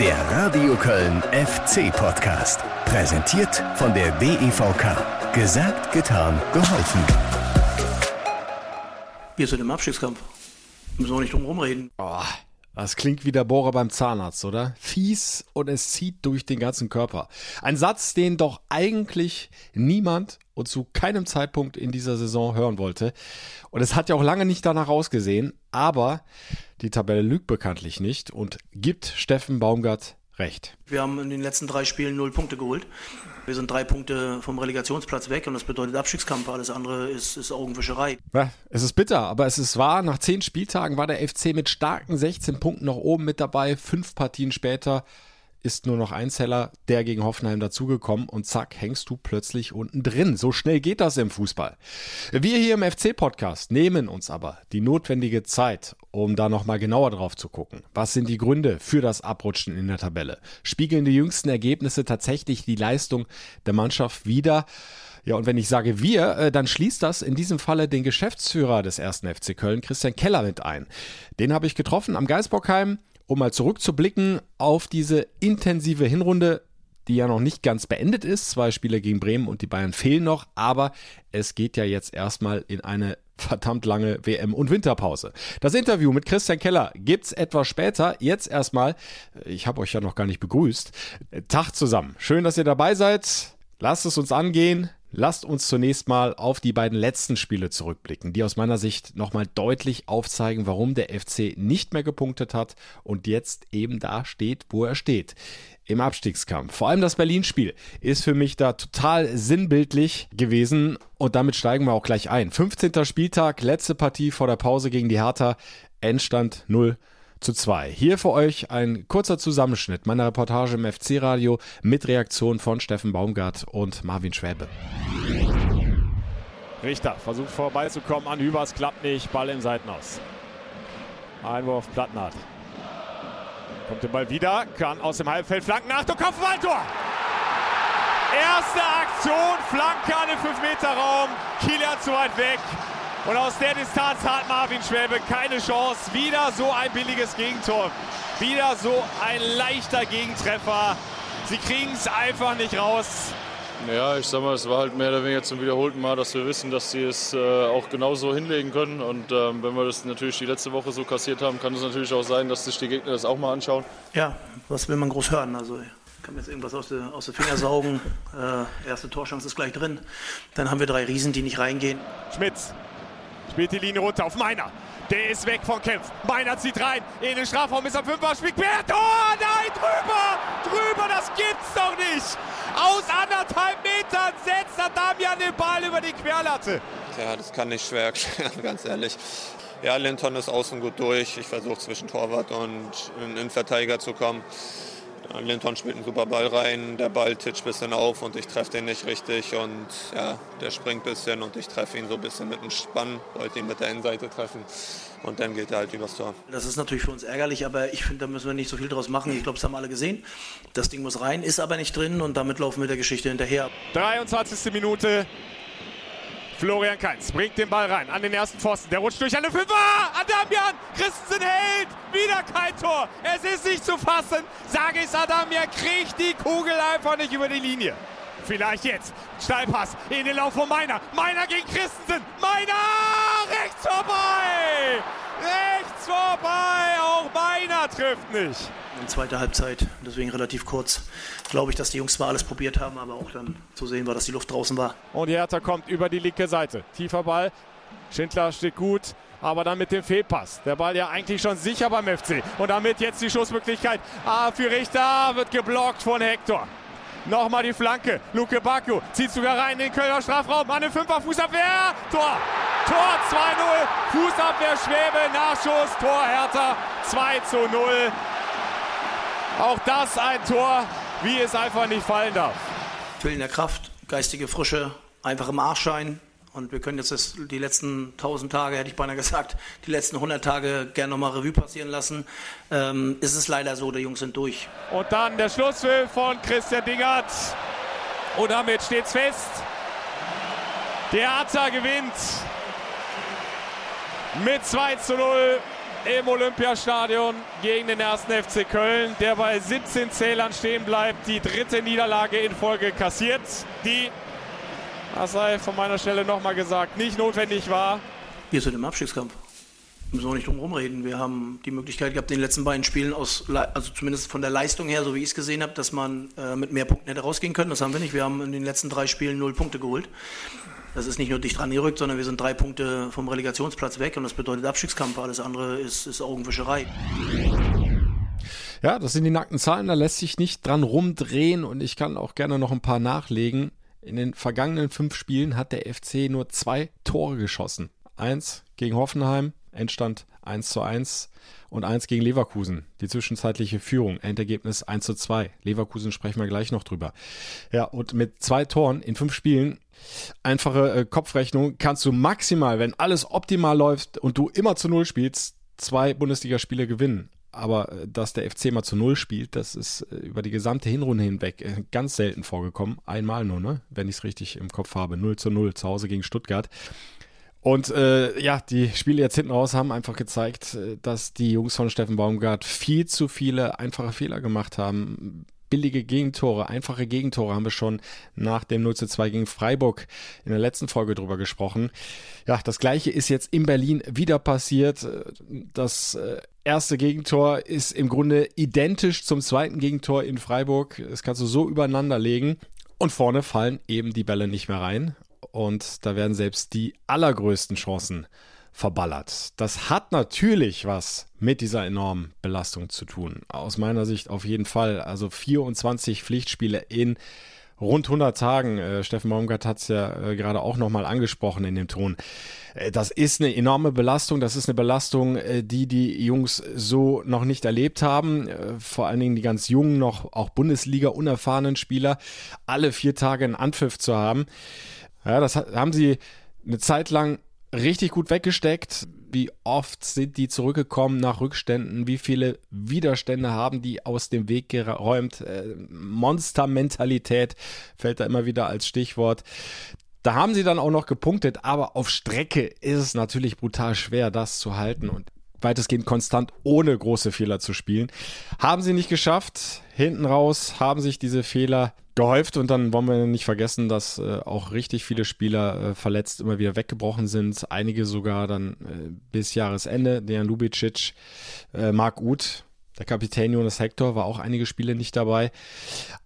Der Radio Köln FC Podcast. Präsentiert von der DEVK. Gesagt, getan, geholfen. Wir sind im Abstiegskampf. Müssen wir nicht drum rumreden. Oh, das klingt wie der Bohrer beim Zahnarzt, oder? Fies und es zieht durch den ganzen Körper. Ein Satz, den doch eigentlich niemand und zu keinem Zeitpunkt in dieser Saison hören wollte. Und es hat ja auch lange nicht danach ausgesehen, aber die Tabelle lügt bekanntlich nicht und gibt Steffen Baumgart recht. Wir haben in den letzten drei Spielen null Punkte geholt. Wir sind drei Punkte vom Relegationsplatz weg und das bedeutet Abstiegskampf. Alles andere ist, ist Augenwischerei. Ja, es ist bitter, aber es ist wahr. Nach zehn Spieltagen war der FC mit starken 16 Punkten noch oben mit dabei. Fünf Partien später ist nur noch ein Zeller, der gegen Hoffenheim dazugekommen und zack, hängst du plötzlich unten drin. So schnell geht das im Fußball. Wir hier im FC-Podcast nehmen uns aber die notwendige Zeit, um da nochmal genauer drauf zu gucken. Was sind die Gründe für das Abrutschen in der Tabelle? Spiegeln die jüngsten Ergebnisse tatsächlich die Leistung der Mannschaft wieder? Ja, und wenn ich sage wir, äh, dann schließt das in diesem Falle den Geschäftsführer des ersten FC Köln, Christian Keller, mit ein. Den habe ich getroffen am Geisbockheim um mal zurückzublicken auf diese intensive Hinrunde, die ja noch nicht ganz beendet ist. Zwei Spiele gegen Bremen und die Bayern fehlen noch, aber es geht ja jetzt erstmal in eine verdammt lange WM- und Winterpause. Das Interview mit Christian Keller gibt's etwas später. Jetzt erstmal, ich habe euch ja noch gar nicht begrüßt. Tag zusammen. Schön, dass ihr dabei seid. Lasst es uns angehen. Lasst uns zunächst mal auf die beiden letzten Spiele zurückblicken, die aus meiner Sicht nochmal deutlich aufzeigen, warum der FC nicht mehr gepunktet hat und jetzt eben da steht, wo er steht. Im Abstiegskampf. Vor allem das Berlin-Spiel ist für mich da total sinnbildlich gewesen und damit steigen wir auch gleich ein. 15. Spieltag, letzte Partie vor der Pause gegen die Hertha, Endstand 0 zu 2. Hier für euch ein kurzer Zusammenschnitt meiner Reportage im FC-Radio mit Reaktion von Steffen Baumgart und Marvin Schwäbe. Richter versucht vorbeizukommen an Hübers, klappt nicht, Ball im Seitenaus. Einwurf Plattnart. Kommt der Ball wieder, kann aus dem Halbfeld flanken, Achtung, Kopfballtor! Erste Aktion, Flanke an den 5-Meter-Raum, Kilian zu weit weg. Und aus der Distanz hat Marvin Schwäbe keine Chance. Wieder so ein billiges Gegentor. Wieder so ein leichter Gegentreffer. Sie kriegen es einfach nicht raus. Ja, ich sag mal, es war halt mehr oder weniger zum wiederholten Mal, dass wir wissen, dass sie es äh, auch genauso hinlegen können. Und ähm, wenn wir das natürlich die letzte Woche so kassiert haben, kann es natürlich auch sein, dass sich die Gegner das auch mal anschauen. Ja, was will man groß hören? Also ich kann mir jetzt irgendwas aus den aus der Finger saugen. Äh, erste Torschance ist gleich drin. Dann haben wir drei Riesen, die nicht reingehen. Schmitz Spielt die Linie runter auf Meiner. Der ist weg von Kempf. Meiner zieht rein. In den Strafraum ist am Fünfer. Spielt quer. Tor! Nein, drüber! Drüber, das gibt's doch nicht! Aus anderthalb Metern setzt er Damian den Ball über die Querlatte. Ja, das kann nicht schwer erklären, ganz ehrlich. Ja, Linton ist außen gut durch. Ich versuche zwischen Torwart und Innenverteidiger zu kommen. Linton spielt einen super Ball rein, der Ball titscht ein bisschen auf und ich treffe den nicht richtig und ja, der springt ein bisschen und ich treffe ihn so ein bisschen mit dem Spann, wollte ihn mit der Innenseite treffen und dann geht er halt übers Tor. Das ist natürlich für uns ärgerlich, aber ich finde, da müssen wir nicht so viel draus machen. Ich glaube, das haben alle gesehen. Das Ding muss rein, ist aber nicht drin und damit laufen wir der Geschichte hinterher. 23. Minute, Florian Kainz bringt den Ball rein an den ersten Pfosten. Der rutscht durch eine Fünfer. Adamian, Christensen hält. Wieder kein Tor. Es ist nicht zu fassen. Sagis Adamian kriegt die Kugel einfach nicht über die Linie. Vielleicht jetzt. Steilpass in den Lauf von Meiner. Meiner gegen Christensen. Meiner rechts vorbei. Rechts vorbei. Auch Meiner trifft nicht. In zweiter Halbzeit, deswegen relativ kurz, glaube ich, dass die Jungs zwar alles probiert haben, aber auch dann zu sehen war, dass die Luft draußen war. Und die Hertha kommt über die linke Seite. Tiefer Ball. Schindler steht gut, aber dann mit dem Fehlpass. Der Ball ja eigentlich schon sicher beim FC. Und damit jetzt die Schussmöglichkeit ah, für Richter wird geblockt von Hector. Nochmal die Flanke. Luke Baku zieht sogar rein in den Kölner Strafraum. An den Fünfer Fußabwehr. Tor. Tor 2-0. Fußabwehr Schwäbe. Nachschuss. Tor Hertha 2 zu 0. Auch das ein Tor, wie es einfach nicht fallen darf. Fehlende Kraft, geistige Frische, einfach im Arschschein. Und wir können jetzt das, die letzten 1000 Tage, hätte ich beinahe gesagt, die letzten 100 Tage gerne nochmal Revue passieren lassen. Ähm, ist es leider so, die Jungs sind durch. Und dann der Schlusspfiff von Christian Dingert. Und damit steht's fest. Der Hertha gewinnt mit 2 zu 0 im Olympiastadion gegen den ersten FC Köln, der bei 17 Zählern stehen bleibt, die dritte Niederlage in Folge kassiert, die, das sei von meiner Stelle nochmal gesagt, nicht notwendig war. Wir sind im Abstiegskampf. Müssen wir auch nicht drum rumreden. Wir haben die Möglichkeit gehabt, in den letzten beiden Spielen aus, also zumindest von der Leistung her, so wie ich es gesehen habe, dass man äh, mit mehr Punkten hätte rausgehen können. Das haben wir nicht. Wir haben in den letzten drei Spielen null Punkte geholt. Das ist nicht nur dicht dran gerückt, sondern wir sind drei Punkte vom Relegationsplatz weg und das bedeutet Abstiegskampf. Alles andere ist, ist Augenwischerei. Ja, das sind die nackten Zahlen, da lässt sich nicht dran rumdrehen und ich kann auch gerne noch ein paar nachlegen. In den vergangenen fünf Spielen hat der FC nur zwei Tore geschossen. Eins gegen Hoffenheim, Endstand 1 zu 1 und 1 gegen Leverkusen. Die zwischenzeitliche Führung, Endergebnis 1 zu 2. Leverkusen sprechen wir gleich noch drüber. Ja, und mit zwei Toren in fünf Spielen, einfache äh, Kopfrechnung, kannst du maximal, wenn alles optimal läuft und du immer zu Null spielst, zwei Bundesligaspiele gewinnen. Aber äh, dass der FC mal zu Null spielt, das ist äh, über die gesamte Hinrunde hinweg äh, ganz selten vorgekommen. Einmal nur, ne? wenn ich es richtig im Kopf habe. 0 zu 0 zu Hause gegen Stuttgart. Und äh, ja, die Spiele jetzt hinten raus haben einfach gezeigt, dass die Jungs von Steffen Baumgart viel zu viele einfache Fehler gemacht haben. Billige Gegentore, einfache Gegentore haben wir schon nach dem 0 zu 2 gegen Freiburg in der letzten Folge drüber gesprochen. Ja, das gleiche ist jetzt in Berlin wieder passiert. Das äh, erste Gegentor ist im Grunde identisch zum zweiten Gegentor in Freiburg. Das kannst du so übereinander legen. Und vorne fallen eben die Bälle nicht mehr rein und da werden selbst die allergrößten Chancen verballert. Das hat natürlich was mit dieser enormen Belastung zu tun. Aus meiner Sicht auf jeden Fall. Also 24 Pflichtspiele in rund 100 Tagen. Äh, Steffen Baumgart hat es ja äh, gerade auch nochmal angesprochen in dem Ton. Äh, das ist eine enorme Belastung. Das ist eine Belastung, die die Jungs so noch nicht erlebt haben. Vor allen Dingen die ganz jungen, noch auch Bundesliga unerfahrenen Spieler, alle vier Tage einen Anpfiff zu haben. Ja, das haben sie eine Zeit lang richtig gut weggesteckt. Wie oft sind die zurückgekommen nach Rückständen? Wie viele Widerstände haben die aus dem Weg geräumt? Äh, Monstermentalität fällt da immer wieder als Stichwort. Da haben sie dann auch noch gepunktet, aber auf Strecke ist es natürlich brutal schwer, das zu halten und weitestgehend konstant ohne große Fehler zu spielen. Haben sie nicht geschafft. Hinten raus haben sich diese Fehler gehäuft und dann wollen wir nicht vergessen, dass äh, auch richtig viele Spieler äh, verletzt immer wieder weggebrochen sind. Einige sogar dann äh, bis Jahresende. Dejan Lubicic, äh, Marc Uth, der Kapitän Jonas Hector war auch einige Spiele nicht dabei.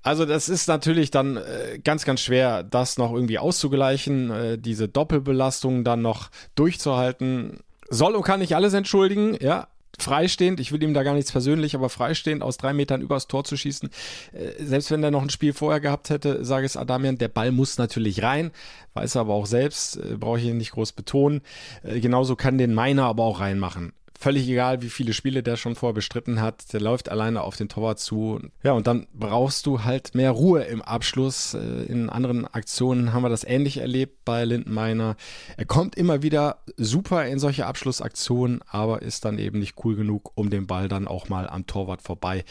Also das ist natürlich dann äh, ganz, ganz schwer, das noch irgendwie auszugleichen, äh, diese Doppelbelastung dann noch durchzuhalten. Soll und kann nicht alles entschuldigen, ja, freistehend, ich will ihm da gar nichts persönlich, aber freistehend aus drei Metern übers Tor zu schießen, äh, selbst wenn er noch ein Spiel vorher gehabt hätte, sage es Adamian, der Ball muss natürlich rein, weiß er aber auch selbst, äh, brauche ich ihn nicht groß betonen. Äh, genauso kann den Meiner aber auch reinmachen völlig egal, wie viele Spiele der schon vorher bestritten hat. Der läuft alleine auf den Torwart zu. Ja, und dann brauchst du halt mehr Ruhe im Abschluss. Äh, in anderen Aktionen haben wir das ähnlich erlebt bei Lindenmeiner. Er kommt immer wieder super in solche Abschlussaktionen, aber ist dann eben nicht cool genug, um den Ball dann auch mal am Torwart vorbei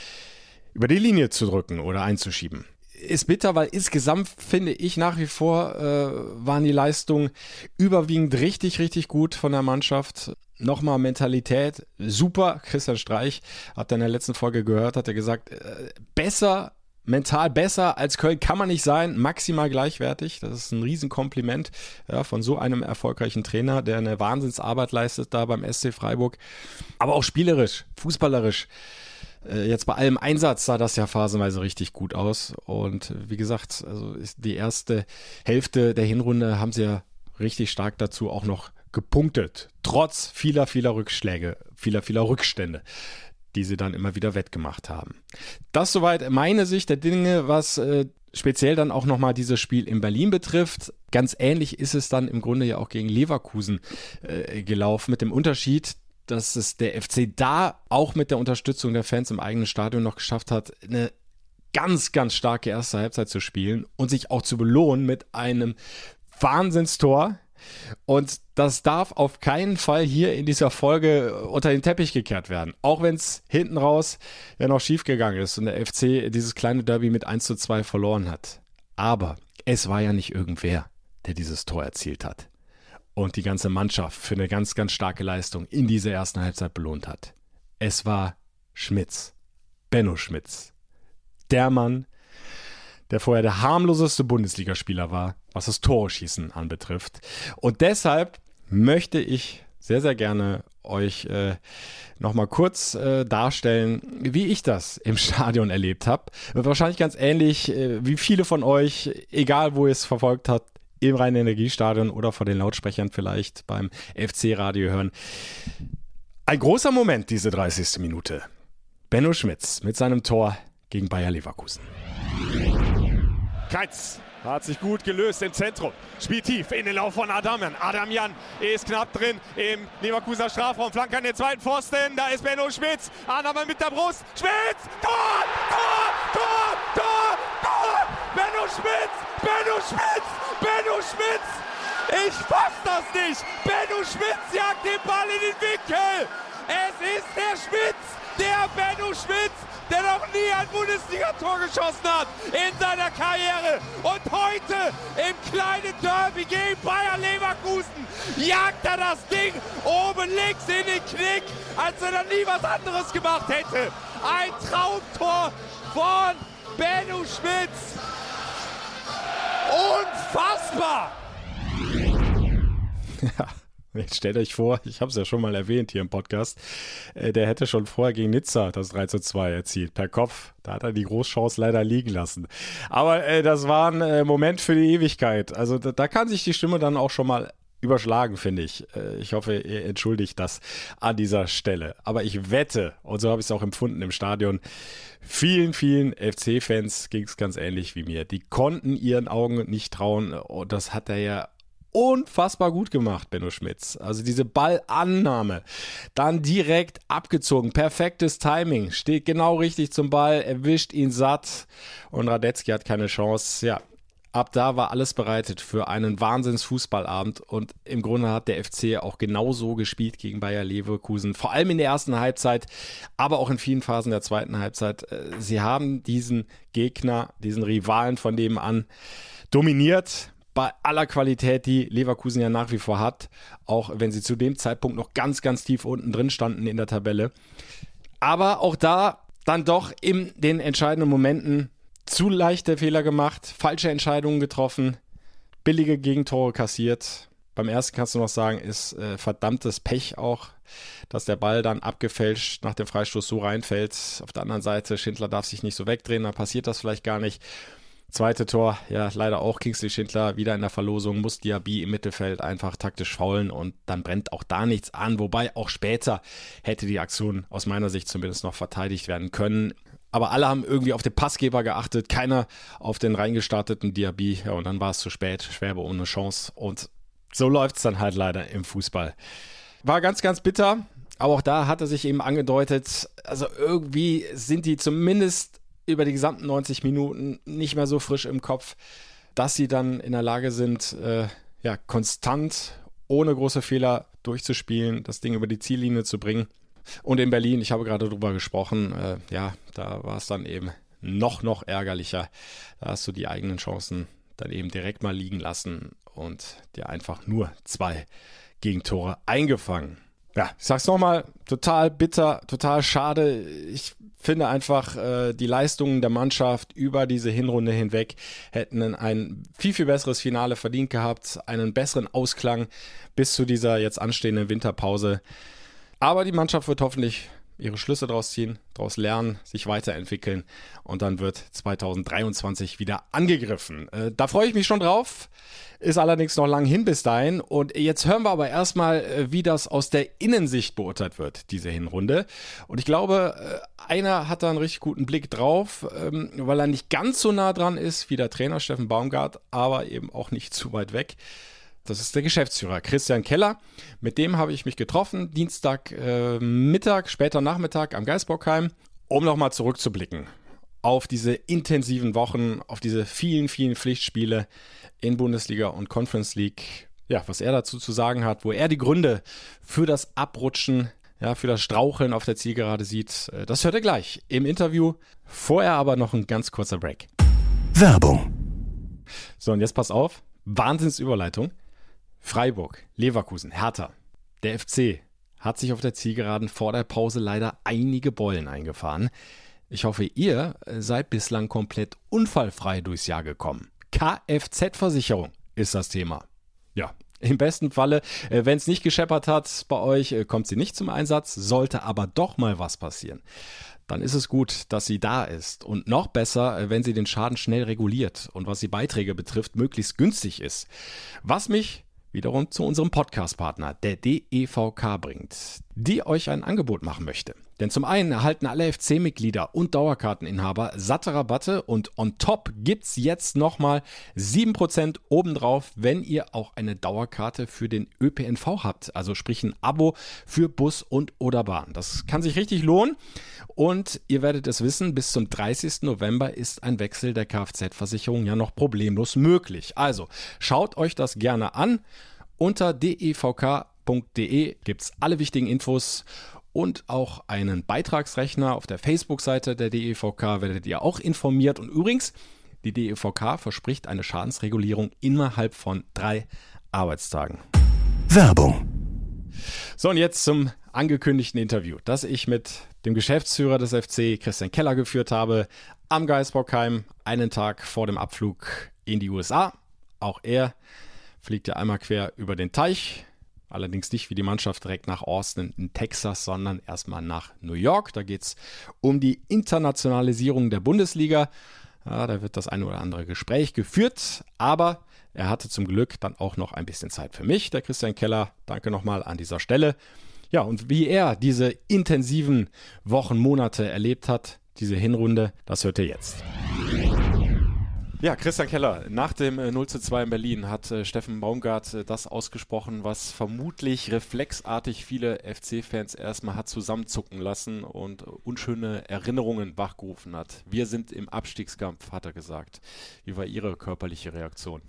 über die Linie zu drücken oder einzuschieben ist bitter, weil insgesamt finde ich nach wie vor äh, waren die Leistungen überwiegend richtig, richtig gut von der Mannschaft. Nochmal Mentalität, super. Christian Streich, ihr in der letzten Folge gehört, hat er gesagt, äh, besser, mental besser als Köln kann man nicht sein, maximal gleichwertig. Das ist ein Riesenkompliment ja, von so einem erfolgreichen Trainer, der eine Wahnsinnsarbeit leistet da beim SC Freiburg. Aber auch spielerisch, fußballerisch äh, jetzt bei allem Einsatz sah das ja phasenweise richtig gut aus. Und wie gesagt, also die erste Hälfte der Hinrunde haben sie ja richtig stark dazu auch noch gepunktet. Trotz vieler, vieler Rückschläge, vieler, vieler Rückstände die sie dann immer wieder wettgemacht haben. Das soweit meine Sicht der Dinge, was äh, speziell dann auch nochmal dieses Spiel in Berlin betrifft. Ganz ähnlich ist es dann im Grunde ja auch gegen Leverkusen äh, gelaufen, mit dem Unterschied, dass es der FC da auch mit der Unterstützung der Fans im eigenen Stadion noch geschafft hat, eine ganz, ganz starke erste Halbzeit zu spielen und sich auch zu belohnen mit einem Wahnsinnstor. Und das darf auf keinen Fall hier in dieser Folge unter den Teppich gekehrt werden. Auch wenn es hinten raus ja noch schiefgegangen ist und der FC dieses kleine Derby mit 1 zu 2 verloren hat. Aber es war ja nicht irgendwer, der dieses Tor erzielt hat. Und die ganze Mannschaft für eine ganz, ganz starke Leistung in dieser ersten Halbzeit belohnt hat. Es war Schmitz. Benno Schmitz. Der Mann, der vorher der harmloseste Bundesligaspieler war, was das Torschießen anbetrifft. Und deshalb möchte ich sehr, sehr gerne euch äh, nochmal kurz äh, darstellen, wie ich das im Stadion erlebt habe. Wahrscheinlich ganz ähnlich äh, wie viele von euch, egal wo ihr es verfolgt habt, im Rhein-Energiestadion oder vor den Lautsprechern vielleicht beim FC-Radio hören. Ein großer Moment, diese 30. Minute. Benno Schmitz mit seinem Tor gegen Bayer Leverkusen. Keitz hat sich gut gelöst im Zentrum. Spielt tief in den Lauf von Adamian. Adamian ist knapp drin im Leverkusener Strafraum. Flank an den zweiten Pfosten. Da ist Benno Schmitz. Adamian mit der Brust. Schmitz! Tor! Tor! Tor! Tor! Tor! Benno Schmitz! Benno Schmitz! Benno Schmitz! Ich fass das nicht! Benno Schmitz jagt den Ball in den Winkel! Es ist der Schmitz! Der Benno Schmitz! der noch nie ein Bundesligator geschossen hat in seiner Karriere. Und heute im kleinen Derby gegen Bayer Leverkusen jagt er das Ding oben links in den Knick, als wenn er nie was anderes gemacht hätte. Ein Traumtor von Benno Schmitz. Ja. Stellt euch vor, ich habe es ja schon mal erwähnt hier im Podcast, äh, der hätte schon vorher gegen Nizza das 3 zu 2 erzielt, per Kopf. Da hat er die Großchance leider liegen lassen. Aber äh, das war ein äh, Moment für die Ewigkeit. Also da, da, kann sich die Stimme dann auch schon mal überschlagen, finde ich. Äh, ich hoffe, ihr entschuldigt das an dieser Stelle. Aber ich wette, und so habe ich es auch empfunden im Stadion, vielen, vielen FC-Fans ging es ganz ähnlich wie mir. Die konnten ihren Augen nicht trauen. Und das hat er ja unfassbar gut gemacht, Benno Schmitz. Also diese Ballannahme, dann direkt abgezogen, perfektes Timing, steht genau richtig zum Ball, erwischt ihn satt. Und Radetzky hat keine Chance. Ja, ab da war alles bereitet für einen Wahnsinns-Fußballabend. Und im Grunde hat der FC auch genauso gespielt gegen Bayer Leverkusen, vor allem in der ersten Halbzeit, aber auch in vielen Phasen der zweiten Halbzeit. Äh, sie haben diesen Gegner, diesen Rivalen von nebenan dominiert bei aller Qualität, die Leverkusen ja nach wie vor hat, auch wenn sie zu dem Zeitpunkt noch ganz, ganz tief unten drin standen in der Tabelle. Aber auch da dann doch in den entscheidenden Momenten zu leichte Fehler gemacht, falsche Entscheidungen getroffen, billige Gegentore kassiert. Beim ersten kannst du noch sagen, ist äh, verdammtes Pech auch, dass der Ball dann abgefälscht nach dem Freistoß so reinfällt. Auf der anderen Seite, Schindler darf sich nicht so wegdrehen, dann passiert das vielleicht gar nicht. Zweite Tor, ja, leider auch Kingsley Schindler wieder in der Verlosung, muss Diaby im Mittelfeld einfach taktisch faulen und dann brennt auch da nichts an. Wobei auch später hätte die Aktion aus meiner Sicht zumindest noch verteidigt werden können. Aber alle haben irgendwie auf den Passgeber geachtet, keiner auf den reingestarteten Diaby. Ja, und dann war es zu spät, Schwerbe ohne Chance. Und so läuft es dann halt leider im Fußball. War ganz, ganz bitter. Aber auch da hat er sich eben angedeutet, also irgendwie sind die zumindest über die gesamten 90 Minuten nicht mehr so frisch im Kopf, dass sie dann in der Lage sind, äh, ja, konstant, ohne große Fehler durchzuspielen, das Ding über die Ziellinie zu bringen. Und in Berlin, ich habe gerade drüber gesprochen, äh, ja, da war es dann eben noch, noch ärgerlicher. Da hast du die eigenen Chancen dann eben direkt mal liegen lassen und dir einfach nur zwei Gegentore eingefangen. Ja, ich sag's nochmal, total bitter, total schade. Ich finde einfach, äh, die Leistungen der Mannschaft über diese Hinrunde hinweg hätten ein viel, viel besseres Finale verdient gehabt, einen besseren Ausklang bis zu dieser jetzt anstehenden Winterpause. Aber die Mannschaft wird hoffentlich ihre Schlüsse daraus ziehen, daraus lernen, sich weiterentwickeln und dann wird 2023 wieder angegriffen. Äh, da freue ich mich schon drauf. Ist allerdings noch lang hin bis dahin. Und jetzt hören wir aber erstmal, äh, wie das aus der Innensicht beurteilt wird, diese Hinrunde. Und ich glaube, äh, einer hat da einen richtig guten Blick drauf, ähm, weil er nicht ganz so nah dran ist wie der Trainer Steffen Baumgart, aber eben auch nicht zu weit weg. Das ist der Geschäftsführer Christian Keller. Mit dem habe ich mich getroffen, Dienstag äh, Mittag, später Nachmittag am Geisbockheim, um nochmal zurückzublicken auf diese intensiven Wochen, auf diese vielen, vielen Pflichtspiele in Bundesliga und Conference League. Ja, was er dazu zu sagen hat, wo er die Gründe für das Abrutschen, ja, für das Straucheln auf der Zielgerade sieht, äh, das hört er gleich im Interview. Vorher aber noch ein ganz kurzer Break. Werbung. So, und jetzt pass auf. Wahnsinnsüberleitung. Freiburg, Leverkusen, Hertha. Der FC hat sich auf der Zielgeraden vor der Pause leider einige Beulen eingefahren. Ich hoffe, ihr seid bislang komplett unfallfrei durchs Jahr gekommen. Kfz-Versicherung ist das Thema. Ja, im besten Falle, äh, wenn es nicht gescheppert hat bei euch, äh, kommt sie nicht zum Einsatz, sollte aber doch mal was passieren. Dann ist es gut, dass sie da ist. Und noch besser, äh, wenn sie den Schaden schnell reguliert und was die Beiträge betrifft, möglichst günstig ist. Was mich wiederum zu unserem Podcast-Partner, der DEVK, bringt, die euch ein Angebot machen möchte. Denn zum einen erhalten alle FC-Mitglieder und Dauerkarteninhaber satte Rabatte und on top gibt's jetzt nochmal 7% obendrauf, wenn ihr auch eine Dauerkarte für den ÖPNV habt. Also sprich ein Abo für Bus und oder Bahn. Das kann sich richtig lohnen und ihr werdet es wissen, bis zum 30. November ist ein Wechsel der Kfz-Versicherung ja noch problemlos möglich. Also schaut euch das gerne an. Unter devk.de gibt's alle wichtigen Infos und auch einen Beitragsrechner auf der Facebook-Seite der DEVK werdet ihr auch informiert. Und übrigens, die DEVK verspricht eine Schadensregulierung innerhalb von drei Arbeitstagen. Werbung. So, und jetzt zum angekündigten Interview, das ich mit dem Geschäftsführer des FC, Christian Keller, geführt habe, am Geisbockheim, einen Tag vor dem Abflug in die USA. Auch er fliegt ja einmal quer über den Teich Allerdings nicht wie die Mannschaft direkt nach Austin in Texas, sondern erstmal nach New York. Da geht es um die Internationalisierung der Bundesliga. Ja, da wird das eine oder andere Gespräch geführt, aber er hatte zum Glück dann auch noch ein bisschen Zeit für mich, der Christian Keller. Danke nochmal an dieser Stelle. Ja, und wie er diese intensiven Wochen, Monate erlebt hat, diese Hinrunde, das hört ihr jetzt. Ja, Christian Keller, nach dem 0 äh, zu 2 in Berlin hat äh, Steffen Baumgart äh, das ausgesprochen, was vermutlich reflexartig viele FC-Fans erstmal hat zusammenzucken lassen und unschöne Erinnerungen wachgerufen hat. Wir sind im Abstiegskampf, hat er gesagt. Wie war Ihre körperliche Reaktion?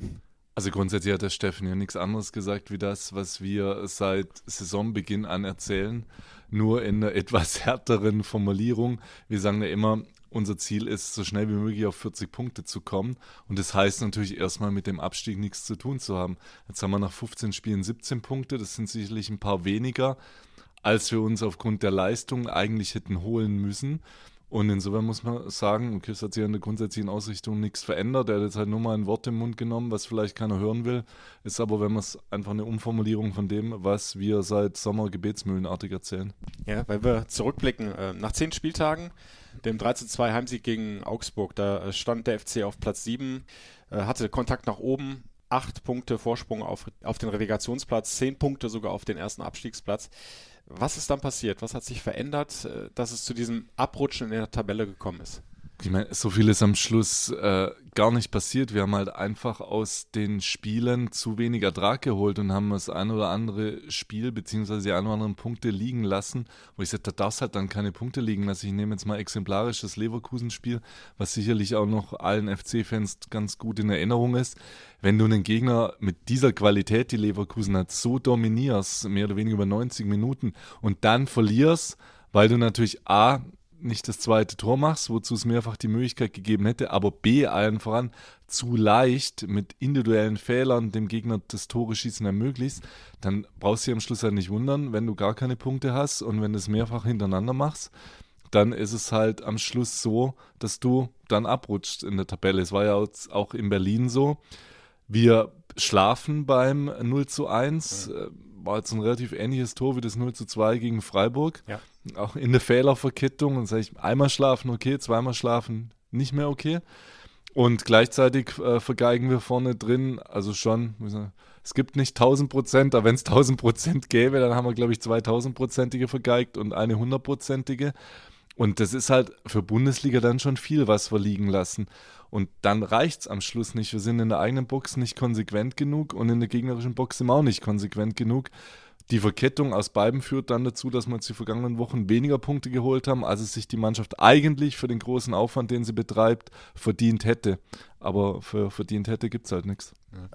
Also grundsätzlich hat der Steffen ja nichts anderes gesagt wie das, was wir seit Saisonbeginn an erzählen, nur in einer etwas härteren Formulierung. Wir sagen ja immer, unser Ziel ist, so schnell wie möglich auf 40 Punkte zu kommen. Und das heißt natürlich erstmal mit dem Abstieg nichts zu tun zu haben. Jetzt haben wir nach 15 Spielen 17 Punkte. Das sind sicherlich ein paar weniger, als wir uns aufgrund der Leistung eigentlich hätten holen müssen. Und insofern muss man sagen, es hat sich an der grundsätzlichen Ausrichtung nichts verändert. Er hat jetzt halt nur mal ein Wort im Mund genommen, was vielleicht keiner hören will. Ist aber, wenn man es einfach eine Umformulierung von dem, was wir seit Sommer gebetsmühlenartig erzählen. Ja, weil wir zurückblicken, äh, nach zehn Spieltagen, dem 3-2 Heimsieg gegen Augsburg, da stand der FC auf Platz 7, äh, hatte Kontakt nach oben, acht Punkte Vorsprung auf, auf den Relegationsplatz, zehn Punkte sogar auf den ersten Abstiegsplatz. Was ist dann passiert? Was hat sich verändert, äh, dass es zu diesem Abrutschen in der Tabelle gekommen ist? Ich meine, so viel ist am Schluss äh, gar nicht passiert. Wir haben halt einfach aus den Spielen zu wenig Ertrag geholt und haben das ein oder andere Spiel beziehungsweise die ein oder anderen Punkte liegen lassen. Wo ich sage, da darfst halt dann keine Punkte liegen lassen. Ich nehme jetzt mal exemplarisch das Leverkusen-Spiel, was sicherlich auch noch allen FC-Fans ganz gut in Erinnerung ist. Wenn du einen Gegner mit dieser Qualität, die Leverkusen hat, so dominierst, mehr oder weniger über 90 Minuten und dann verlierst, weil du natürlich A, nicht das zweite Tor machst, wozu es mehrfach die Möglichkeit gegeben hätte, aber B allen voran zu leicht mit individuellen Fehlern dem Gegner das Tore schießen ermöglicht, dann brauchst du dich am Schluss halt nicht wundern, wenn du gar keine Punkte hast und wenn du es mehrfach hintereinander machst, dann ist es halt am Schluss so, dass du dann abrutschst in der Tabelle. Es war ja auch in Berlin so. Wir schlafen beim 0 zu 1. Ja war jetzt ein relativ ähnliches Tor wie das 0 zu 2 gegen Freiburg. Ja. Auch in der Fehlerverkettung. Und sage ich, einmal schlafen okay, zweimal schlafen nicht mehr okay. Und gleichzeitig äh, vergeigen wir vorne drin, also schon, es gibt nicht 1000 Prozent, aber wenn es 1000 Prozent gäbe, dann haben wir, glaube ich, 2000-prozentige vergeigt und eine 100-prozentige. Und das ist halt für Bundesliga dann schon viel, was wir liegen lassen. Und dann reicht es am Schluss nicht. Wir sind in der eigenen Box nicht konsequent genug und in der gegnerischen Box sind wir auch nicht konsequent genug. Die Verkettung aus beiden führt dann dazu, dass wir uns die vergangenen Wochen weniger Punkte geholt haben, als es sich die Mannschaft eigentlich für den großen Aufwand, den sie betreibt, verdient hätte. Aber für verdient hätte gibt es halt nichts.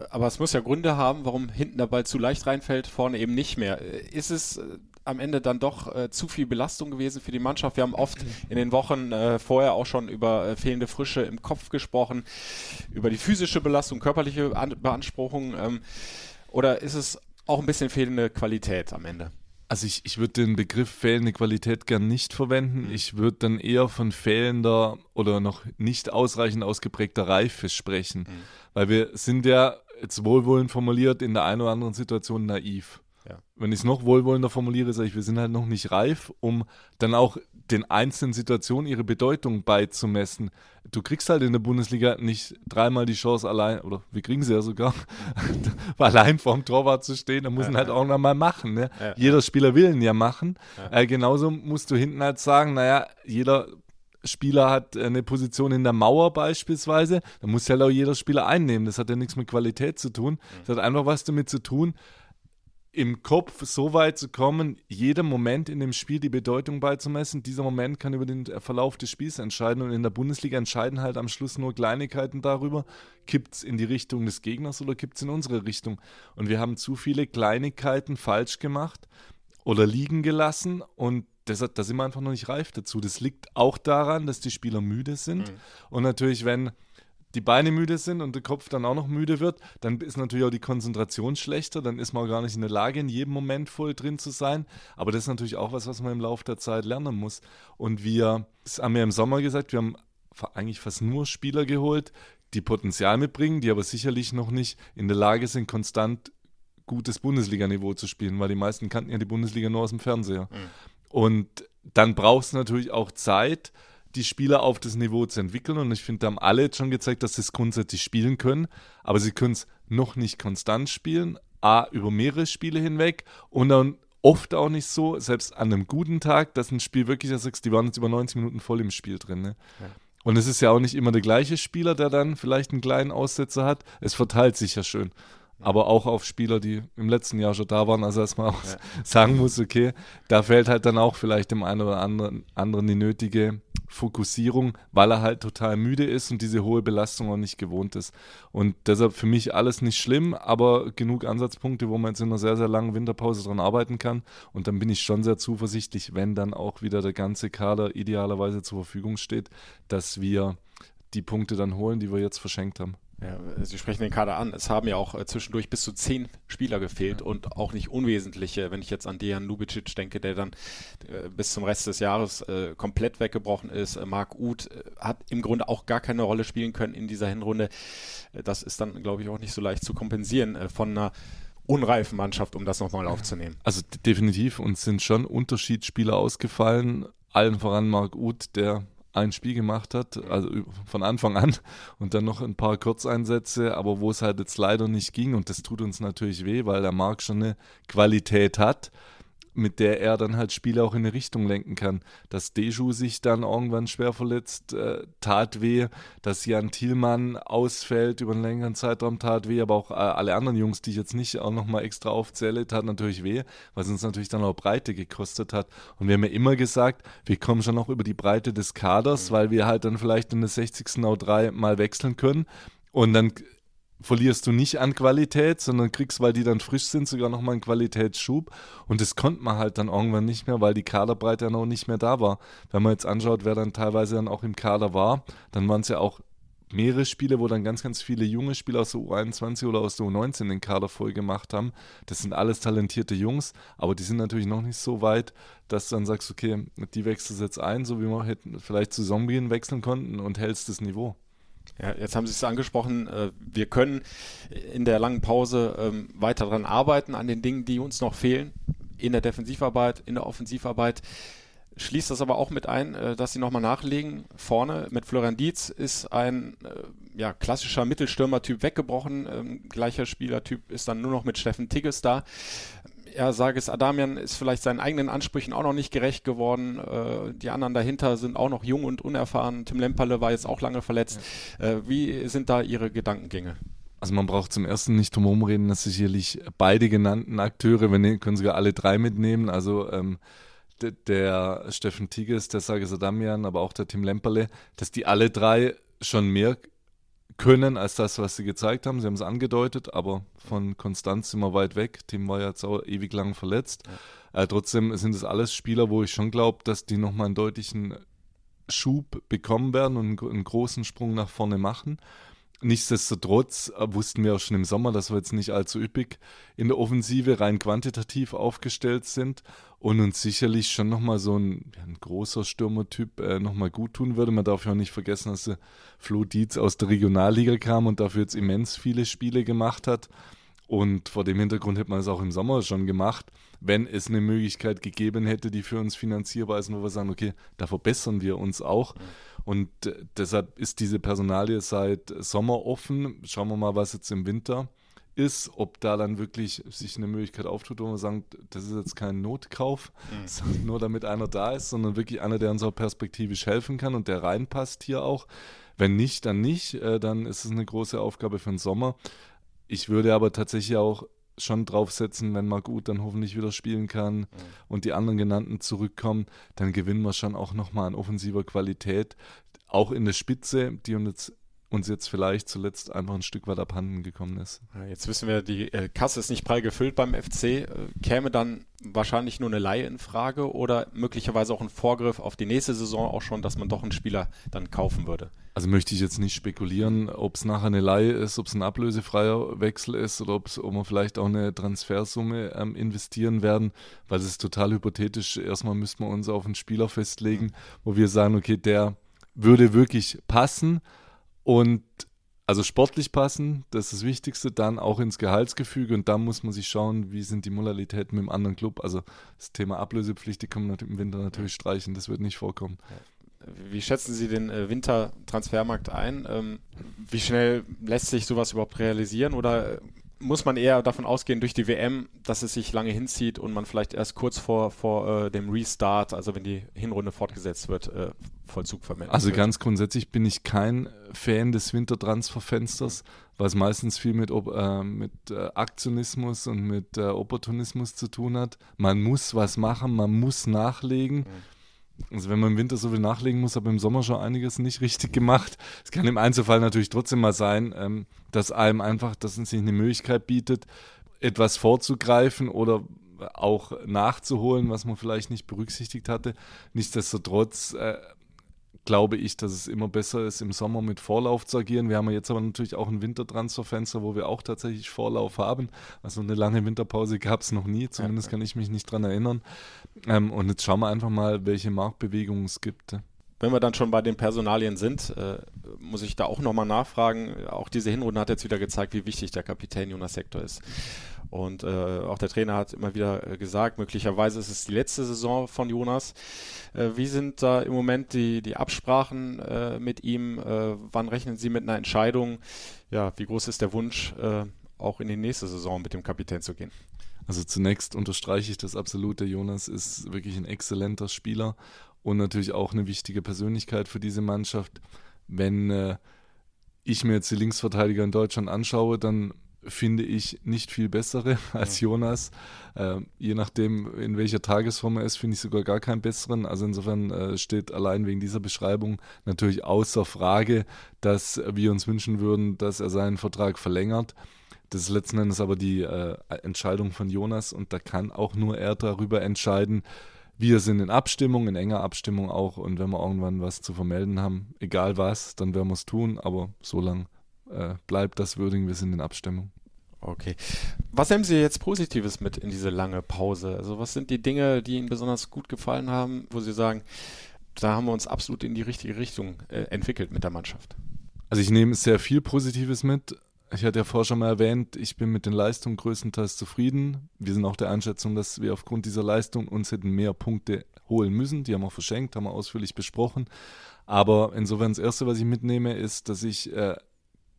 Aber es muss ja Gründe haben, warum hinten der Ball zu leicht reinfällt, vorne eben nicht mehr. Ist es äh, am Ende dann doch äh, zu viel Belastung gewesen für die Mannschaft. Wir haben oft in den Wochen äh, vorher auch schon über äh, fehlende Frische im Kopf gesprochen, über die physische Belastung, körperliche An Beanspruchung. Ähm, Oder ist es auch ein bisschen fehlende Qualität am Ende? Also ich, ich würde den Begriff fehlende Qualität gern nicht verwenden. Mhm. Ich würde dann eher von fehlender oder noch nicht ausreichend ausgeprägter Reife sprechen. Mhm. Weil wir sind ja, jetzt wohlwollend formuliert, in der einen oder anderen Situation naiv. Ja. Wenn ich es noch wohlwollender formuliere, sage ich, wir sind halt noch nicht reif, um dann auch den einzelnen Situationen ihre Bedeutung beizumessen. Du kriegst halt in der Bundesliga nicht dreimal die Chance allein, oder wir kriegen sie ja sogar, allein vorm Torwart zu stehen, da muss ja, ihn halt ja. auch nochmal machen. Ne? Ja, jeder Spieler will ihn ja machen. Äh, genauso musst du hinten halt sagen, naja, jeder Spieler hat eine Position in der Mauer beispielsweise, dann muss ja halt auch jeder Spieler einnehmen. Das hat ja nichts mit Qualität zu tun. Das hat einfach was damit zu tun, im Kopf so weit zu kommen, jedem Moment in dem Spiel die Bedeutung beizumessen. Dieser Moment kann über den Verlauf des Spiels entscheiden und in der Bundesliga entscheiden halt am Schluss nur Kleinigkeiten darüber, kippt es in die Richtung des Gegners oder kippt es in unsere Richtung. Und wir haben zu viele Kleinigkeiten falsch gemacht oder liegen gelassen und deshalb, da sind wir einfach noch nicht reif dazu. Das liegt auch daran, dass die Spieler müde sind mhm. und natürlich, wenn die Beine müde sind und der Kopf dann auch noch müde wird, dann ist natürlich auch die Konzentration schlechter, dann ist man auch gar nicht in der Lage, in jedem Moment voll drin zu sein. Aber das ist natürlich auch was, was man im Laufe der Zeit lernen muss. Und wir, das haben wir im Sommer gesagt, wir haben eigentlich fast nur Spieler geholt, die Potenzial mitbringen, die aber sicherlich noch nicht in der Lage sind, konstant gutes Bundesliga-Niveau zu spielen, weil die meisten kannten ja die Bundesliga nur aus dem Fernseher. Mhm. Und dann brauchst du natürlich auch Zeit, die Spieler auf das Niveau zu entwickeln. Und ich finde, da haben alle jetzt schon gezeigt, dass sie es grundsätzlich spielen können, aber sie können es noch nicht konstant spielen. A, über mehrere Spiele hinweg und dann oft auch nicht so, selbst an einem guten Tag, dass ein Spiel wirklich, da sagst die waren jetzt über 90 Minuten voll im Spiel drin. Ne? Ja. Und es ist ja auch nicht immer der gleiche Spieler, der dann vielleicht einen kleinen Aussetzer hat. Es verteilt sich ja schön. Aber auch auf Spieler, die im letzten Jahr schon da waren, also auch ja. sagen muss, okay, da fällt halt dann auch vielleicht dem einen oder anderen, anderen die nötige Fokussierung, weil er halt total müde ist und diese hohe Belastung auch nicht gewohnt ist. Und deshalb für mich alles nicht schlimm, aber genug Ansatzpunkte, wo man jetzt in einer sehr, sehr langen Winterpause dran arbeiten kann. Und dann bin ich schon sehr zuversichtlich, wenn dann auch wieder der ganze Kader idealerweise zur Verfügung steht, dass wir die Punkte dann holen, die wir jetzt verschenkt haben. Ja, Sie sprechen den Kader an. Es haben ja auch äh, zwischendurch bis zu zehn Spieler gefehlt ja. und auch nicht unwesentliche, wenn ich jetzt an Dejan Lubicic denke, der dann äh, bis zum Rest des Jahres äh, komplett weggebrochen ist. Äh, Marc Uth äh, hat im Grunde auch gar keine Rolle spielen können in dieser Hinrunde. Äh, das ist dann, glaube ich, auch nicht so leicht zu kompensieren von einer unreifen Mannschaft, um das nochmal aufzunehmen. Also definitiv, uns sind schon Unterschiedsspieler ausgefallen. Allen voran Marc Uth, der ein Spiel gemacht hat, also von Anfang an und dann noch ein paar Kurzeinsätze, aber wo es halt jetzt leider nicht ging und das tut uns natürlich weh, weil der Marc schon eine Qualität hat mit der er dann halt Spiele auch in eine Richtung lenken kann. Dass Deju sich dann irgendwann schwer verletzt, äh, tat weh. Dass Jan Thielmann ausfällt über einen längeren Zeitraum, tat weh. Aber auch äh, alle anderen Jungs, die ich jetzt nicht auch nochmal extra aufzähle, tat natürlich weh, weil es uns natürlich dann auch Breite gekostet hat. Und wir haben ja immer gesagt, wir kommen schon noch über die Breite des Kaders, mhm. weil wir halt dann vielleicht in der 60. auch drei mal wechseln können. Und dann verlierst du nicht an Qualität, sondern kriegst, weil die dann frisch sind, sogar nochmal einen Qualitätsschub. Und das konnte man halt dann irgendwann nicht mehr, weil die Kaderbreite dann auch nicht mehr da war. Wenn man jetzt anschaut, wer dann teilweise dann auch im Kader war, dann waren es ja auch mehrere Spiele, wo dann ganz, ganz viele junge Spieler aus der U21 oder aus der U19 den Kader voll gemacht haben. Das sind alles talentierte Jungs, aber die sind natürlich noch nicht so weit, dass du dann sagst, okay, die wechselst jetzt ein, so wie wir vielleicht zu Zombien wechseln konnten und hältst das Niveau. Ja, jetzt haben Sie es angesprochen, äh, wir können in der langen Pause ähm, weiter daran arbeiten, an den Dingen, die uns noch fehlen, in der Defensivarbeit, in der Offensivarbeit. Schließt das aber auch mit ein, äh, dass Sie nochmal nachlegen. Vorne mit Florian Dietz ist ein äh, ja, klassischer Mittelstürmer-Typ weggebrochen. Ähm, gleicher Spielertyp ist dann nur noch mit Steffen Tigges da ja, Sages Adamian ist vielleicht seinen eigenen Ansprüchen auch noch nicht gerecht geworden. Äh, die anderen dahinter sind auch noch jung und unerfahren. Tim Lemperle war jetzt auch lange verletzt. Ja. Äh, wie sind da Ihre Gedankengänge? Also man braucht zum ersten nicht drum herum reden, dass sicherlich beide genannten Akteure, wenn wir können sogar alle drei mitnehmen, also ähm, der, der Steffen Tigges, der Sages Adamian, aber auch der Tim Lemperle, dass die alle drei schon mehr können als das, was sie gezeigt haben. Sie haben es angedeutet, aber von Konstanz sind wir weit weg. Tim war ja jetzt auch ewig lang verletzt. Ja. Äh, trotzdem sind es alles Spieler, wo ich schon glaube, dass die nochmal einen deutlichen Schub bekommen werden und einen, einen großen Sprung nach vorne machen. Nichtsdestotrotz äh, wussten wir auch schon im Sommer, dass wir jetzt nicht allzu üppig in der Offensive rein quantitativ aufgestellt sind und uns sicherlich schon nochmal so ein, ein großer Stürmertyp äh, nochmal gut tun würde. Man darf ja auch nicht vergessen, dass Flo Dietz aus der Regionalliga kam und dafür jetzt immens viele Spiele gemacht hat. Und vor dem Hintergrund hätte man es auch im Sommer schon gemacht, wenn es eine Möglichkeit gegeben hätte, die für uns finanzierbar ist, wo wir sagen, okay, da verbessern wir uns auch. Und äh, deshalb ist diese Personalie seit Sommer offen. Schauen wir mal, was jetzt im Winter ist, ob da dann wirklich sich eine Möglichkeit auftut, wo man sagt, das ist jetzt kein Notkauf, mhm. nur damit einer da ist, sondern wirklich einer, der uns auch perspektivisch helfen kann und der reinpasst hier auch. Wenn nicht, dann nicht. Äh, dann ist es eine große Aufgabe für den Sommer. Ich würde aber tatsächlich auch schon draufsetzen, wenn gut dann hoffentlich wieder spielen kann mhm. und die anderen genannten zurückkommen, dann gewinnen wir schon auch nochmal an offensiver Qualität, auch in der Spitze, die uns uns jetzt vielleicht zuletzt einfach ein Stück weit abhanden gekommen ist. Jetzt wissen wir, die äh, Kasse ist nicht prall gefüllt beim FC. Äh, käme dann wahrscheinlich nur eine Laie in Frage oder möglicherweise auch ein Vorgriff auf die nächste Saison auch schon, dass man doch einen Spieler dann kaufen würde? Also möchte ich jetzt nicht spekulieren, ob es nachher eine Laie ist, ob es ein ablösefreier Wechsel ist oder ob wir vielleicht auch eine Transfersumme ähm, investieren werden, weil es ist total hypothetisch. Erstmal müssten wir uns auf einen Spieler festlegen, wo wir sagen, okay, der würde wirklich passen und also sportlich passen, das ist das Wichtigste, dann auch ins Gehaltsgefüge und dann muss man sich schauen, wie sind die Modalitäten mit dem anderen Club. Also das Thema Ablösepflicht, die kann man im Winter natürlich streichen, das wird nicht vorkommen. Wie schätzen Sie den äh, Wintertransfermarkt ein? Ähm, wie schnell lässt sich sowas überhaupt realisieren oder muss man eher davon ausgehen durch die WM, dass es sich lange hinzieht und man vielleicht erst kurz vor, vor äh, dem Restart, also wenn die Hinrunde fortgesetzt wird, äh, Vollzug vermeldet Also wird. ganz grundsätzlich bin ich kein Fan des Wintertransferfensters, weil es meistens viel mit, äh, mit äh, Aktionismus und mit äh, Opportunismus zu tun hat. Man muss was machen, man muss nachlegen. Mhm also wenn man im Winter so viel nachlegen muss, ich im Sommer schon einiges nicht richtig gemacht. Es kann im Einzelfall natürlich trotzdem mal sein, ähm, dass einem einfach, dass es sich eine Möglichkeit bietet, etwas vorzugreifen oder auch nachzuholen, was man vielleicht nicht berücksichtigt hatte. Nichtsdestotrotz äh, glaube ich, dass es immer besser ist, im Sommer mit Vorlauf zu agieren. Wir haben jetzt aber natürlich auch ein Wintertransferfenster, wo wir auch tatsächlich Vorlauf haben. Also eine lange Winterpause gab es noch nie, zumindest ja. kann ich mich nicht dran erinnern. Ähm, und jetzt schauen wir einfach mal, welche Marktbewegungen es gibt. Wenn wir dann schon bei den Personalien sind, äh, muss ich da auch nochmal nachfragen. Auch diese Hinrunde hat jetzt wieder gezeigt, wie wichtig der Kapitän Jonas Sektor ist. Und äh, auch der Trainer hat immer wieder äh, gesagt, möglicherweise ist es die letzte Saison von Jonas. Äh, wie sind da im Moment die, die Absprachen äh, mit ihm? Äh, wann rechnen Sie mit einer Entscheidung? Ja, wie groß ist der Wunsch, auch in die nächste Saison mit dem Kapitän zu gehen? Also zunächst unterstreiche ich das absolut. Der Jonas ist wirklich ein exzellenter Spieler und natürlich auch eine wichtige Persönlichkeit für diese Mannschaft. Wenn äh, ich mir jetzt die Linksverteidiger in Deutschland anschaue, dann finde ich nicht viel bessere als Jonas. Äh, je nachdem, in welcher Tagesform er ist, finde ich sogar gar keinen besseren. Also insofern äh, steht allein wegen dieser Beschreibung natürlich außer Frage, dass wir uns wünschen würden, dass er seinen Vertrag verlängert. Das ist letzten Endes aber die äh, Entscheidung von Jonas und da kann auch nur er darüber entscheiden. Wir sind in Abstimmung, in enger Abstimmung auch und wenn wir irgendwann was zu vermelden haben, egal was, dann werden wir es tun, aber so lange äh, bleibt das würdigen, wir sind in Abstimmung. Okay. Was nehmen Sie jetzt Positives mit in diese lange Pause? Also was sind die Dinge, die Ihnen besonders gut gefallen haben, wo Sie sagen, da haben wir uns absolut in die richtige Richtung äh, entwickelt mit der Mannschaft? Also ich nehme sehr viel Positives mit ich hatte ja vorher schon mal erwähnt, ich bin mit den Leistungen größtenteils zufrieden. Wir sind auch der Einschätzung, dass wir aufgrund dieser Leistung uns hätten mehr Punkte holen müssen. Die haben wir verschenkt, haben wir ausführlich besprochen. Aber insofern das Erste, was ich mitnehme, ist, dass ich äh,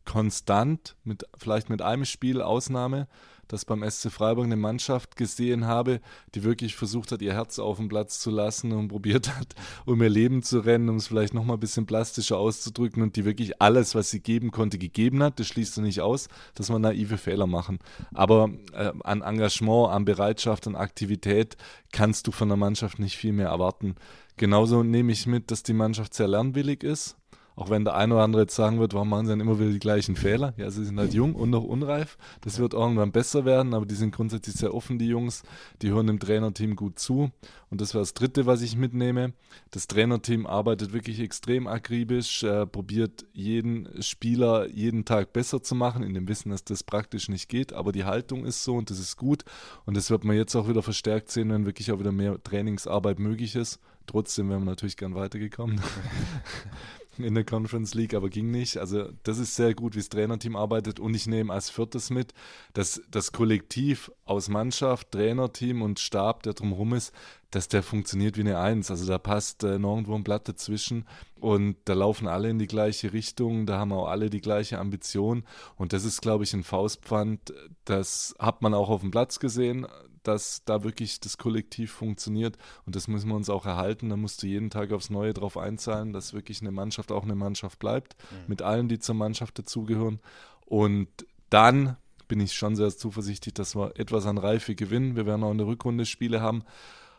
konstant, mit, vielleicht mit einem Spiel Ausnahme, das beim SC Freiburg eine Mannschaft gesehen habe, die wirklich versucht hat, ihr Herz auf dem Platz zu lassen und probiert hat, um ihr Leben zu rennen, um es vielleicht nochmal ein bisschen plastischer auszudrücken und die wirklich alles, was sie geben konnte, gegeben hat. Das schließt du nicht aus, dass man naive Fehler machen. Aber äh, an Engagement, an Bereitschaft, an Aktivität kannst du von der Mannschaft nicht viel mehr erwarten. Genauso nehme ich mit, dass die Mannschaft sehr lernwillig ist Auch wenn der eine oder andere jetzt sagen wird, warum machen sie dann immer wieder die gleichen Fehler? Ja, sie sind halt jung und noch unreif. Das wird irgendwann besser werden, aber die sind grundsätzlich sehr offen, die Jungs. Die hören dem Trainerteam gut zu. Und das wäre das Dritte, was ich mitnehme. Das Trainerteam arbeitet wirklich extrem akribisch, äh, probiert jeden Spieler jeden Tag besser zu machen, in dem Wissen, dass das praktisch nicht geht. Aber die Haltung ist so und das ist gut. Und das wird man jetzt auch wieder verstärkt sehen, wenn wirklich auch wieder mehr Trainingsarbeit möglich ist. Trotzdem wären wir natürlich gern weitergekommen in der Conference League, aber ging nicht. Also das ist sehr gut, wie das Trainerteam arbeitet. Und ich nehme als viertes mit, dass das Kollektiv aus Mannschaft, Trainerteam und Stab, der drumherum ist, dass der funktioniert wie eine Eins. Also da passt äh, nirgendwo ein Blatt dazwischen und da laufen alle in die gleiche Richtung, da haben auch alle die gleiche Ambition und das ist, glaube ich, ein Faustpfand. Das hat man auch auf dem Platz gesehen dass da wirklich das Kollektiv funktioniert und das müssen wir uns auch erhalten. Da musst du jeden Tag aufs Neue darauf einzahlen, dass wirklich eine Mannschaft auch eine Mannschaft bleibt, mhm. mit allen, die zur Mannschaft dazugehören. Und dann bin ich schon sehr zuversichtlich, dass wir etwas an Reife gewinnen. Wir werden auch in der Rückrunde Spiele haben,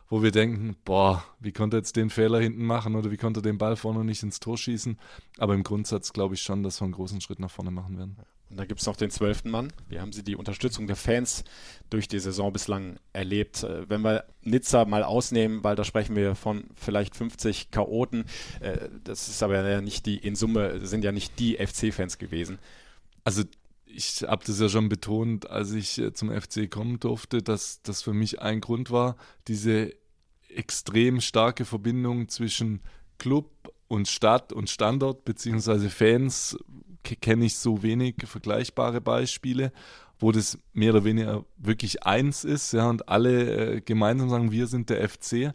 wo wir denken, boah, wie konnte er jetzt den Fehler hinten machen oder wie konnte er den Ball vorne nicht ins Tor schießen. Aber im Grundsatz glaube ich schon, dass wir einen großen Schritt nach vorne machen werden. Und da gibt es noch den zwölften Mann. Wie haben Sie die Unterstützung der Fans durch die Saison bislang erlebt? Äh, wenn wir Nizza mal ausnehmen, weil da sprechen wir von vielleicht 50 Chaoten. Äh, das ist aber ja nicht die, in Summe sind ja nicht die FC-Fans gewesen. Also ich habe das ja schon betont, als ich äh, zum FC kommen durfte, dass das für mich ein Grund war, diese extrem starke Verbindung zwischen Club und Stadt und Standort beziehungsweise Fans kenne ich so wenig vergleichbare Beispiele, wo das mehr oder weniger wirklich eins ist, ja, und alle äh, gemeinsam sagen, wir sind der FC.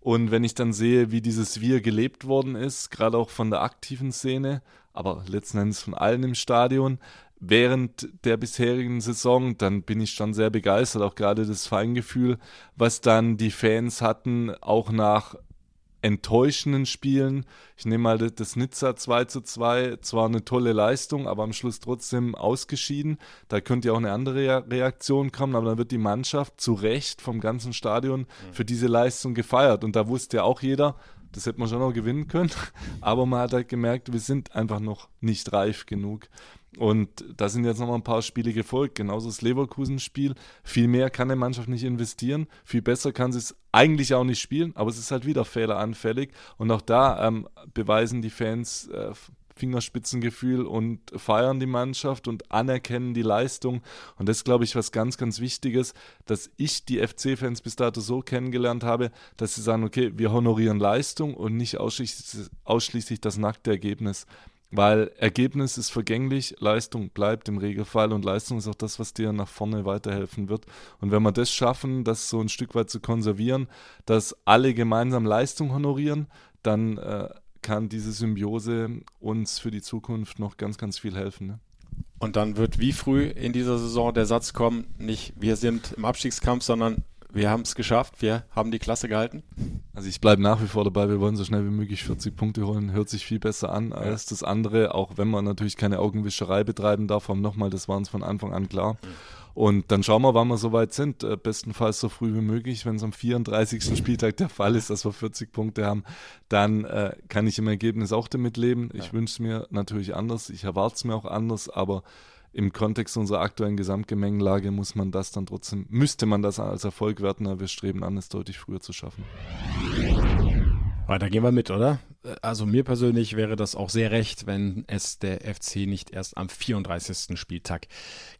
Und wenn ich dann sehe, wie dieses Wir gelebt worden ist, gerade auch von der aktiven Szene, aber letzten Endes von allen im Stadion, während der bisherigen Saison, dann bin ich schon sehr begeistert, auch gerade das Feingefühl, was dann die Fans hatten, auch nach enttäuschenden Spielen. Ich nehme mal das Nizza 2 zu 2, zwar eine tolle Leistung, aber am Schluss trotzdem ausgeschieden. Da könnte ja auch eine andere Reaktion kommen, aber dann wird die Mannschaft zu Recht vom ganzen Stadion mhm. für diese Leistung gefeiert. Und da wusste ja auch jeder, das hätte man schon noch gewinnen können, aber man hat halt gemerkt, wir sind einfach noch nicht reif genug. Und da sind jetzt noch mal ein paar Spiele gefolgt, genauso das Leverkusen-Spiel. Viel mehr kann eine Mannschaft nicht investieren, viel besser kann sie es eigentlich auch nicht spielen, aber es ist halt wieder fehleranfällig. Und auch da ähm, beweisen die Fans äh, Fingerspitzengefühl und feiern die Mannschaft und anerkennen die Leistung. Und das ist, glaube ich, was ganz, ganz Wichtiges, dass ich die FC-Fans bis dato so kennengelernt habe, dass sie sagen, okay, wir honorieren Leistung und nicht ausschließlich, ausschließlich das nackte Ergebnis. Weil Ergebnis ist vergänglich, Leistung bleibt im Regelfall und Leistung ist auch das, was dir nach vorne weiterhelfen wird. Und wenn wir das schaffen, das so ein Stück weit zu konservieren, dass alle gemeinsam Leistung honorieren, dann äh, kann diese Symbiose uns für die Zukunft noch ganz, ganz viel helfen. Ne? Und dann wird wie früh in dieser Saison der Satz kommen, nicht wir sind im Abstiegskampf, sondern wir haben es geschafft, wir haben die Klasse gehalten. Also ich bleibe nach wie vor dabei, wir wollen so schnell wie möglich 40 Punkte holen, hört sich viel besser an als ja. das andere, auch wenn man natürlich keine Augenwischerei betreiben darf, haben nochmal, das war uns von Anfang an klar. Mhm. Und dann schauen wir, wann wir soweit sind. Äh, bestenfalls so früh wie möglich. Wenn es am 34. Spieltag der Fall ist, dass wir 40 Punkte haben, dann äh, kann ich im Ergebnis auch damit leben. Ich ja. wünsche es mir natürlich anders. Ich erwarte es mir auch anders, aber im Kontext unserer aktuellen Gesamtgemengenlage muss man das dann trotzdem, müsste man das als Erfolg werten, wir streben an, es deutlich früher zu schaffen. Weiter gehen wir mit, oder? Also mir persönlich wäre das auch sehr recht, wenn es der FC nicht erst am 34. Spieltag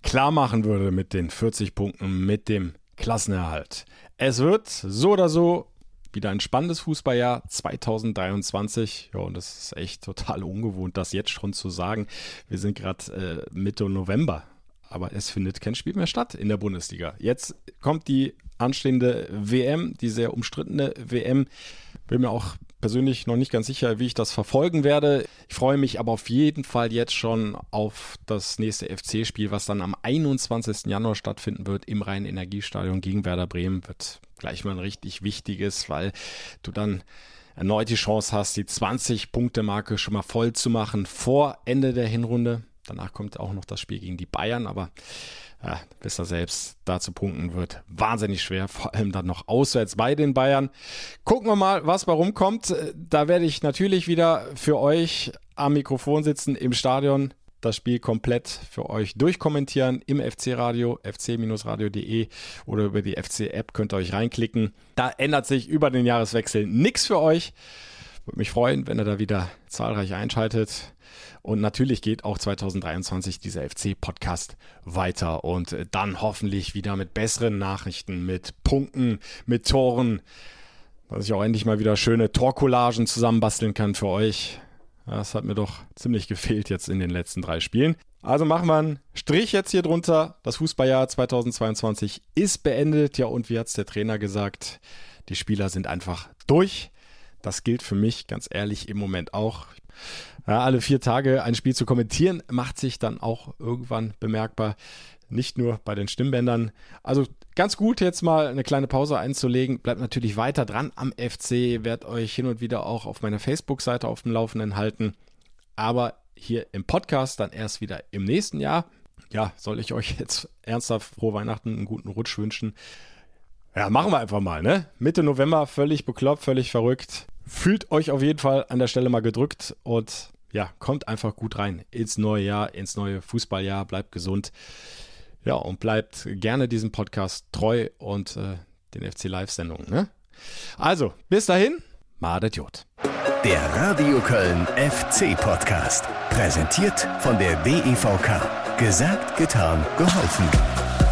klar machen würde mit den 40 Punkten, mit dem Klassenerhalt. Es wird so oder so wieder ein spannendes Fußballjahr 2023. Ja, und das ist echt total ungewohnt, das jetzt schon zu sagen. Wir sind gerade äh, Mitte November, aber es findet kein Spiel mehr statt in der Bundesliga. Jetzt kommt die anstehende WM, die sehr umstrittene WM. Bin mir auch persönlich noch nicht ganz sicher, wie ich das verfolgen werde. Ich freue mich aber auf jeden Fall jetzt schon auf das nächste FC-Spiel, was dann am 21. Januar stattfinden wird im Rhein-Energiestadion gegen Werder Bremen. Wird gleich mal ein richtig wichtiges, weil du dann erneut die Chance hast, die 20-Punkte-Marke schon mal voll zu machen vor Ende der Hinrunde. Danach kommt auch noch das Spiel gegen die Bayern, aber ja, wisst ihr selbst, da zu punkten wird wahnsinnig schwer, vor allem dann noch auswärts bei den Bayern. Gucken wir mal, was bei rumkommt. Da werde ich natürlich wieder für euch am Mikrofon sitzen im Stadion, das Spiel komplett für euch durchkommentieren im FC-Radio, fc-radio.de oder über die FC-App könnt ihr euch reinklicken. Da ändert sich über den Jahreswechsel nichts für euch. Würde mich freuen, wenn ihr da wieder zahlreich einschaltet. Und natürlich geht auch 2023 dieser FC-Podcast weiter und dann hoffentlich wieder mit besseren Nachrichten, mit Punkten, mit Toren, dass ich auch endlich mal wieder schöne Torcollagen zusammenbasteln kann für euch. Das hat mir doch ziemlich gefehlt jetzt in den letzten drei Spielen. Also machen wir einen Strich jetzt hier drunter. Das Fußballjahr 2022 ist beendet. Ja, und wie hat es der Trainer gesagt? Die Spieler sind einfach durch. Das gilt für mich ganz ehrlich im Moment auch. Ja, alle vier Tage ein Spiel zu kommentieren, macht sich dann auch irgendwann bemerkbar. Nicht nur bei den Stimmbändern. Also ganz gut, jetzt mal eine kleine Pause einzulegen. Bleibt natürlich weiter dran am FC. Werd euch hin und wieder auch auf meiner Facebook-Seite auf dem Laufenden halten. Aber hier im Podcast dann erst wieder im nächsten Jahr. Ja, soll ich euch jetzt ernsthaft frohe Weihnachten, einen guten Rutsch wünschen. Ja, machen wir einfach mal, ne? Mitte November, völlig bekloppt, völlig verrückt. Fühlt euch auf jeden Fall an der Stelle mal gedrückt und ja, kommt einfach gut rein ins neue Jahr, ins neue Fußballjahr, bleibt gesund. Ja, und bleibt gerne diesem Podcast treu und äh, den FC Live-Sendungen. Ne? Also, bis dahin, Madet Jod. Der Radio Köln FC Podcast. Präsentiert von der DEVK. Gesagt, getan, geholfen.